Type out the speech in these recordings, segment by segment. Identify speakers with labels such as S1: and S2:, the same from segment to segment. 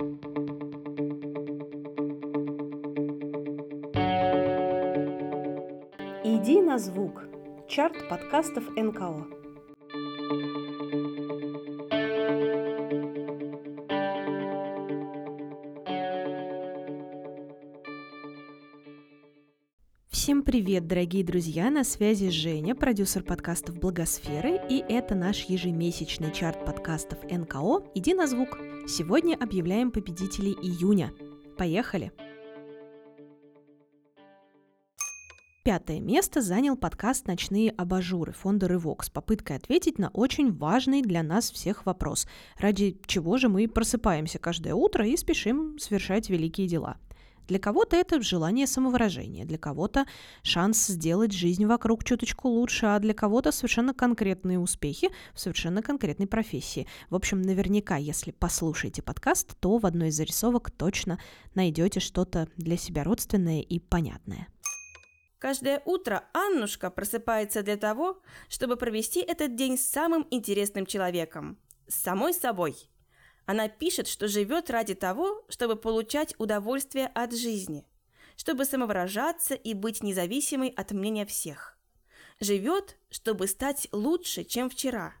S1: Иди на звук. Чарт подкастов НКО. Всем привет, дорогие друзья! На связи Женя, продюсер подкастов Благосферы, и это наш ежемесячный чарт подкастов НКО «Иди на звук». Сегодня объявляем победителей июня. Поехали! Пятое место занял подкаст «Ночные абажуры» фонда «Рывок» с попыткой ответить на очень важный для нас всех вопрос, ради чего же мы просыпаемся каждое утро и спешим совершать великие дела. Для кого-то это желание самовыражения, для кого-то шанс сделать жизнь вокруг чуточку лучше, а для кого-то совершенно конкретные успехи в совершенно конкретной профессии. В общем, наверняка, если послушаете подкаст, то в одной из зарисовок точно найдете что-то для себя родственное и понятное.
S2: Каждое утро Аннушка просыпается для того, чтобы провести этот день с самым интересным человеком – с самой собой. Она пишет, что живет ради того, чтобы получать удовольствие от жизни, чтобы самовыражаться и быть независимой от мнения всех. Живет, чтобы стать лучше, чем вчера,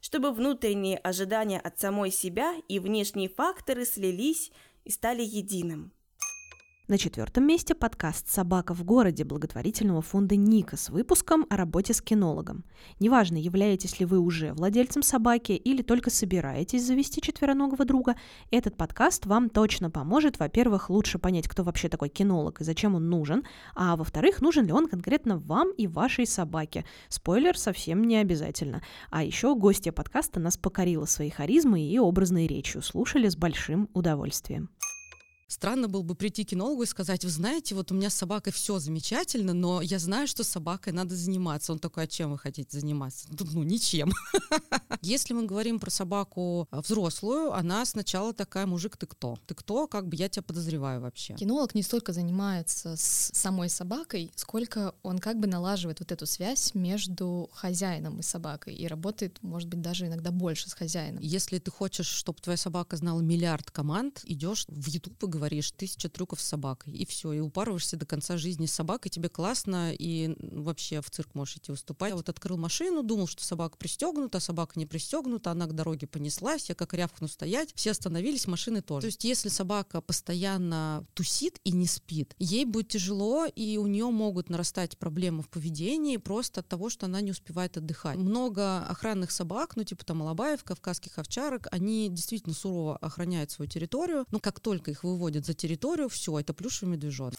S2: чтобы внутренние ожидания от самой себя и внешние факторы слились и стали единым –
S1: на четвертом месте подкаст «Собака в городе» благотворительного фонда «Ника» с выпуском о работе с кинологом. Неважно, являетесь ли вы уже владельцем собаки или только собираетесь завести четвероногого друга, этот подкаст вам точно поможет, во-первых, лучше понять, кто вообще такой кинолог и зачем он нужен, а во-вторых, нужен ли он конкретно вам и вашей собаке. Спойлер, совсем не обязательно. А еще гостья подкаста нас покорила своей харизмой и образной речью. Слушали с большим удовольствием.
S3: Странно было бы прийти к кинологу и сказать, вы знаете, вот у меня с собакой все замечательно, но я знаю, что с собакой надо заниматься. Он такой, а чем вы хотите заниматься? Ну, ничем. Если мы говорим про собаку а, взрослую, она сначала такая, мужик, ты кто? Ты кто? Как бы я тебя подозреваю вообще.
S4: Кинолог не столько занимается с самой собакой, сколько он как бы налаживает вот эту связь между хозяином и собакой и работает, может быть, даже иногда больше с хозяином.
S3: Если ты хочешь, чтобы твоя собака знала миллиард команд, идешь в YouTube и говоришь тысяча трюков с собакой, и все, и упарываешься до конца жизни с собакой, тебе классно, и вообще в цирк можешь идти выступать. Я вот открыл машину, думал, что собака пристегнута, а собака не пристегнута, она к дороге понеслась, я как рявкну стоять, все остановились, машины тоже. То есть если собака постоянно тусит и не спит, ей будет тяжело, и у нее могут нарастать проблемы в поведении просто от того, что она не успевает отдыхать. Много охранных собак, ну типа там Алабаев, кавказских овчарок, они действительно сурово охраняют свою территорию, но как только их выводят выходит за территорию, все, это плюшевый медвежонок.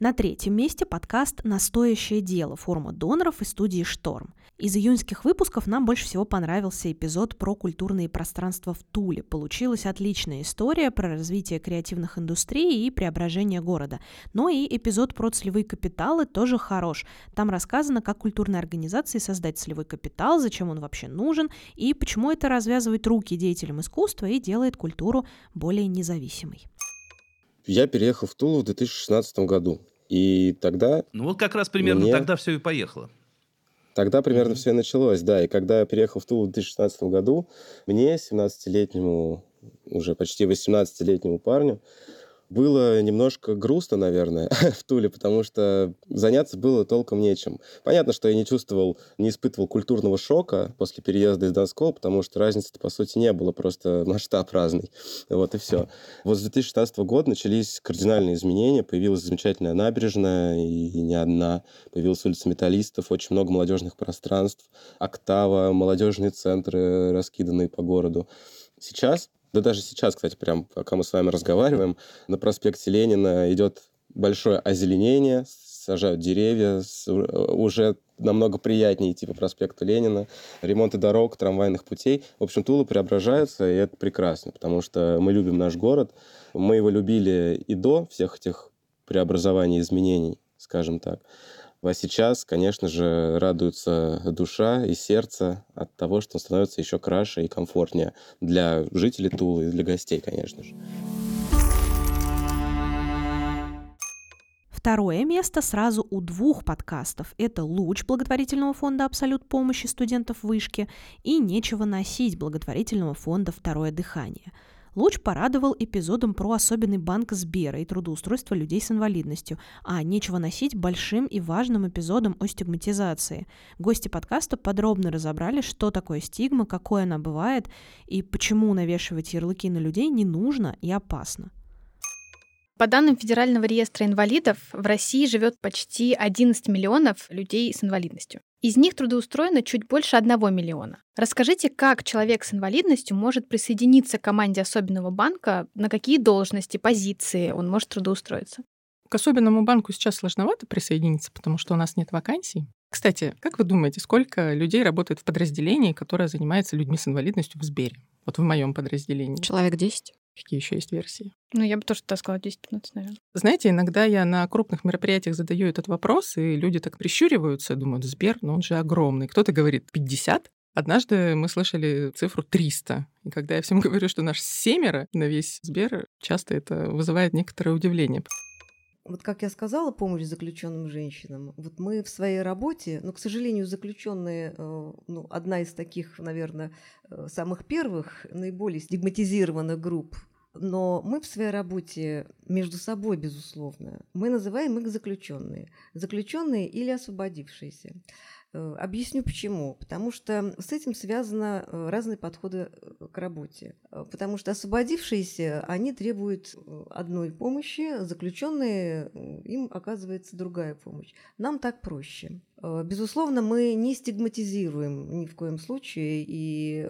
S1: На третьем месте подкаст «Настоящее дело» форма доноров и студии «Шторм». Из июньских выпусков нам больше всего понравился эпизод про культурные пространства в Туле. Получилась отличная история про развитие креативных индустрий и преображение города. Но и эпизод про целевые капиталы тоже хорош. Там рассказано, как культурной организации создать целевой капитал, зачем он вообще нужен и почему это развязывает руки деятелям искусства и делает культуру более независимой.
S5: Я переехал в Тулу в 2016 году. И тогда...
S6: Ну вот как раз примерно мне... тогда все и поехало.
S5: Тогда примерно mm-hmm. все и началось, да. И когда я переехал в Тулу в 2016 году, мне, 17-летнему, уже почти 18-летнему парню, было немножко грустно, наверное, в Туле, потому что заняться было толком нечем. Понятно, что я не чувствовал, не испытывал культурного шока после переезда из Донского, потому что разницы-то, по сути, не было, просто масштаб разный. Вот и все. Вот с 2016 года начались кардинальные изменения, появилась замечательная набережная, и не одна, появилась улица металлистов, очень много молодежных пространств, октава, молодежные центры, раскиданные по городу. Сейчас да даже сейчас, кстати, прям пока мы с вами разговариваем, на проспекте Ленина идет большое озеленение, сажают деревья, уже намного приятнее идти по проспекту Ленина, ремонты дорог, трамвайных путей. В общем, Тула преображается, и это прекрасно, потому что мы любим наш город. Мы его любили и до всех этих преобразований, изменений, скажем так. А сейчас, конечно же, радуется душа и сердце от того, что становится еще краше и комфортнее для жителей Тулы и для гостей, конечно же.
S1: Второе место сразу у двух подкастов. Это «Луч» благотворительного фонда «Абсолют помощи студентов вышки» и «Нечего носить» благотворительного фонда «Второе дыхание». Луч порадовал эпизодом про особенный банк Сбера и трудоустройство людей с инвалидностью, а нечего носить большим и важным эпизодом о стигматизации. Гости подкаста подробно разобрали, что такое стигма, какой она бывает и почему навешивать ярлыки на людей не нужно и опасно.
S7: По данным Федерального реестра инвалидов, в России живет почти 11 миллионов людей с инвалидностью. Из них трудоустроено чуть больше 1 миллиона. Расскажите, как человек с инвалидностью может присоединиться к команде особенного банка, на какие должности, позиции он может трудоустроиться?
S8: К особенному банку сейчас сложновато присоединиться, потому что у нас нет вакансий. Кстати, как вы думаете, сколько людей работает в подразделении, которое занимается людьми с инвалидностью в Сбере? Вот в моем подразделении.
S3: Человек 10.
S8: Какие еще есть версии?
S7: Ну, я бы тоже так сказала 10-15, наверное.
S8: Знаете, иногда я на крупных мероприятиях задаю этот вопрос, и люди так прищуриваются, думают, Сбер, ну он же огромный. Кто-то говорит 50, Однажды мы слышали цифру 300. И когда я всем говорю, что наш семеро на весь Сбер, часто это вызывает некоторое удивление.
S9: Вот как я сказала, помощь заключенным женщинам. Вот мы в своей работе, ну, к сожалению, заключенные, э, ну, одна из таких, наверное, э, самых первых, наиболее стигматизированных групп но мы в своей работе между собой, безусловно, мы называем их заключенные. Заключенные или освободившиеся. Э, объясню почему. Потому что с этим связаны э, разные подходы э, к работе. Потому что освободившиеся, они требуют одной помощи, заключенные, им оказывается другая помощь. Нам так проще. Безусловно, мы не стигматизируем ни в коем случае, и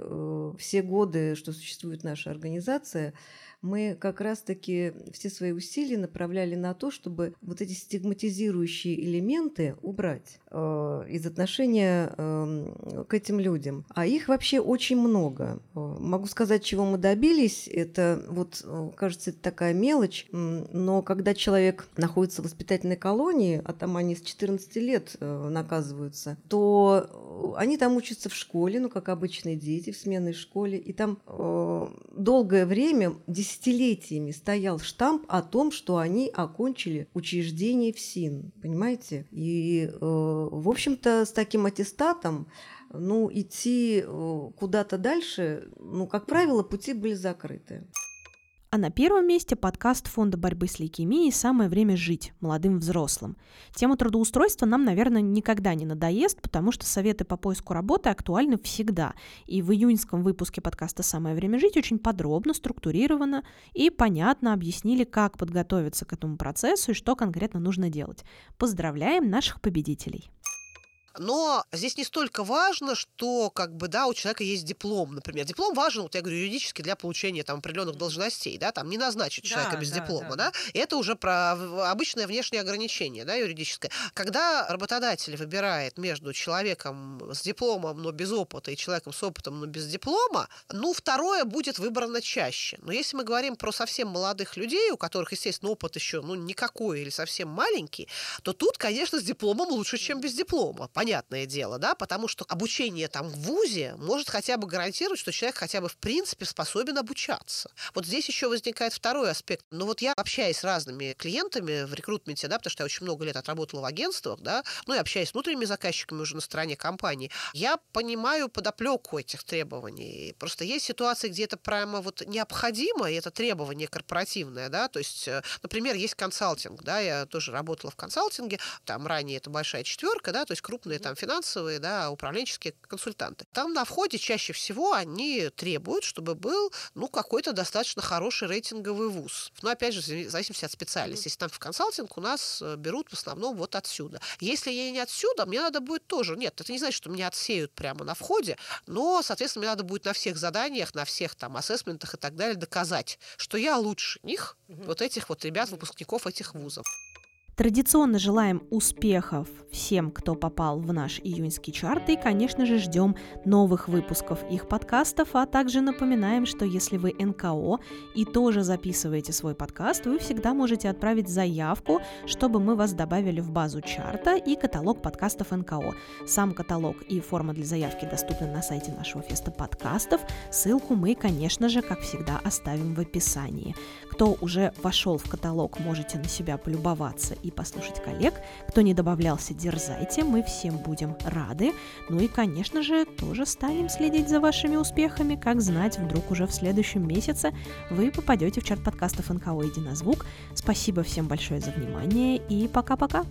S9: все годы, что существует наша организация, мы как раз-таки все свои усилия направляли на то, чтобы вот эти стигматизирующие элементы убрать э, из отношения э, к этим людям. А их вообще очень много. Э, могу сказать, чего мы добились. Это вот, э, кажется, это такая мелочь, но когда человек находится в воспитательной колонии, а там они с 14 лет э, наказываются, то они там учатся в школе, ну, как обычные дети в сменной школе, и там э, долгое время, десятилетиями стоял штамп о том, что они окончили учреждение в СИН, понимаете? И, э, в общем-то, с таким аттестатом ну, идти э, куда-то дальше, ну, как правило, пути были закрыты.
S1: А на первом месте подкаст Фонда борьбы с лейкемией «Самое время жить» молодым взрослым. Тема трудоустройства нам, наверное, никогда не надоест, потому что советы по поиску работы актуальны всегда. И в июньском выпуске подкаста «Самое время жить» очень подробно, структурированно и понятно объяснили, как подготовиться к этому процессу и что конкретно нужно делать. Поздравляем наших победителей!
S10: Но здесь не столько важно, что как бы, да, у человека есть диплом, например. Диплом важен, вот я говорю, юридически для получения там определенных должностей, да, там не назначить человека да, без да, диплома, да, да. И это уже про обычное внешнее ограничение, да, юридическое. Когда работодатель выбирает между человеком с дипломом, но без опыта, и человеком с опытом, но без диплома, ну, второе будет выбрано чаще. Но если мы говорим про совсем молодых людей, у которых, естественно, опыт еще, ну, никакой или совсем маленький, то тут, конечно, с дипломом лучше, чем без диплома. Понятно понятное дело, да, потому что обучение там в ВУЗе может хотя бы гарантировать, что человек хотя бы в принципе способен обучаться. Вот здесь еще возникает второй аспект. Ну вот я общаюсь с разными клиентами в рекрутменте, да, потому что я очень много лет отработала в агентствах, да, ну и общаюсь с внутренними заказчиками уже на стороне компании, я понимаю подоплеку этих требований. Просто есть ситуации, где это прямо вот необходимо, и это требование корпоративное, да, то есть, э, например, есть консалтинг, да, я тоже работала в консалтинге, там ранее это большая четверка, да, то есть крупные крупные там финансовые, да, управленческие консультанты. Там на входе чаще всего они требуют, чтобы был, ну, какой-то достаточно хороший рейтинговый вуз. Но, опять же, в зависимости от специальности. Если там в консалтинг у нас э, берут в основном вот отсюда. Если я не отсюда, мне надо будет тоже. Нет, это не значит, что меня отсеют прямо на входе, но, соответственно, мне надо будет на всех заданиях, на всех там ассессментах и так далее доказать, что я лучше них, вот этих вот ребят, выпускников этих вузов.
S1: Традиционно желаем успехов всем, кто попал в наш июньский чарт, и, конечно же, ждем новых выпусков их подкастов, а также напоминаем, что если вы НКО и тоже записываете свой подкаст, вы всегда можете отправить заявку, чтобы мы вас добавили в базу чарта и каталог подкастов НКО. Сам каталог и форма для заявки доступны на сайте нашего феста подкастов. Ссылку мы, конечно же, как всегда, оставим в описании. Кто уже вошел в каталог, можете на себя полюбоваться и послушать коллег. Кто не добавлялся, дерзайте, мы всем будем рады. Ну и, конечно же, тоже станем следить за вашими успехами, как знать, вдруг уже в следующем месяце вы попадете в чарт подкастов НКО «Единозвук». Спасибо всем большое за внимание и пока-пока!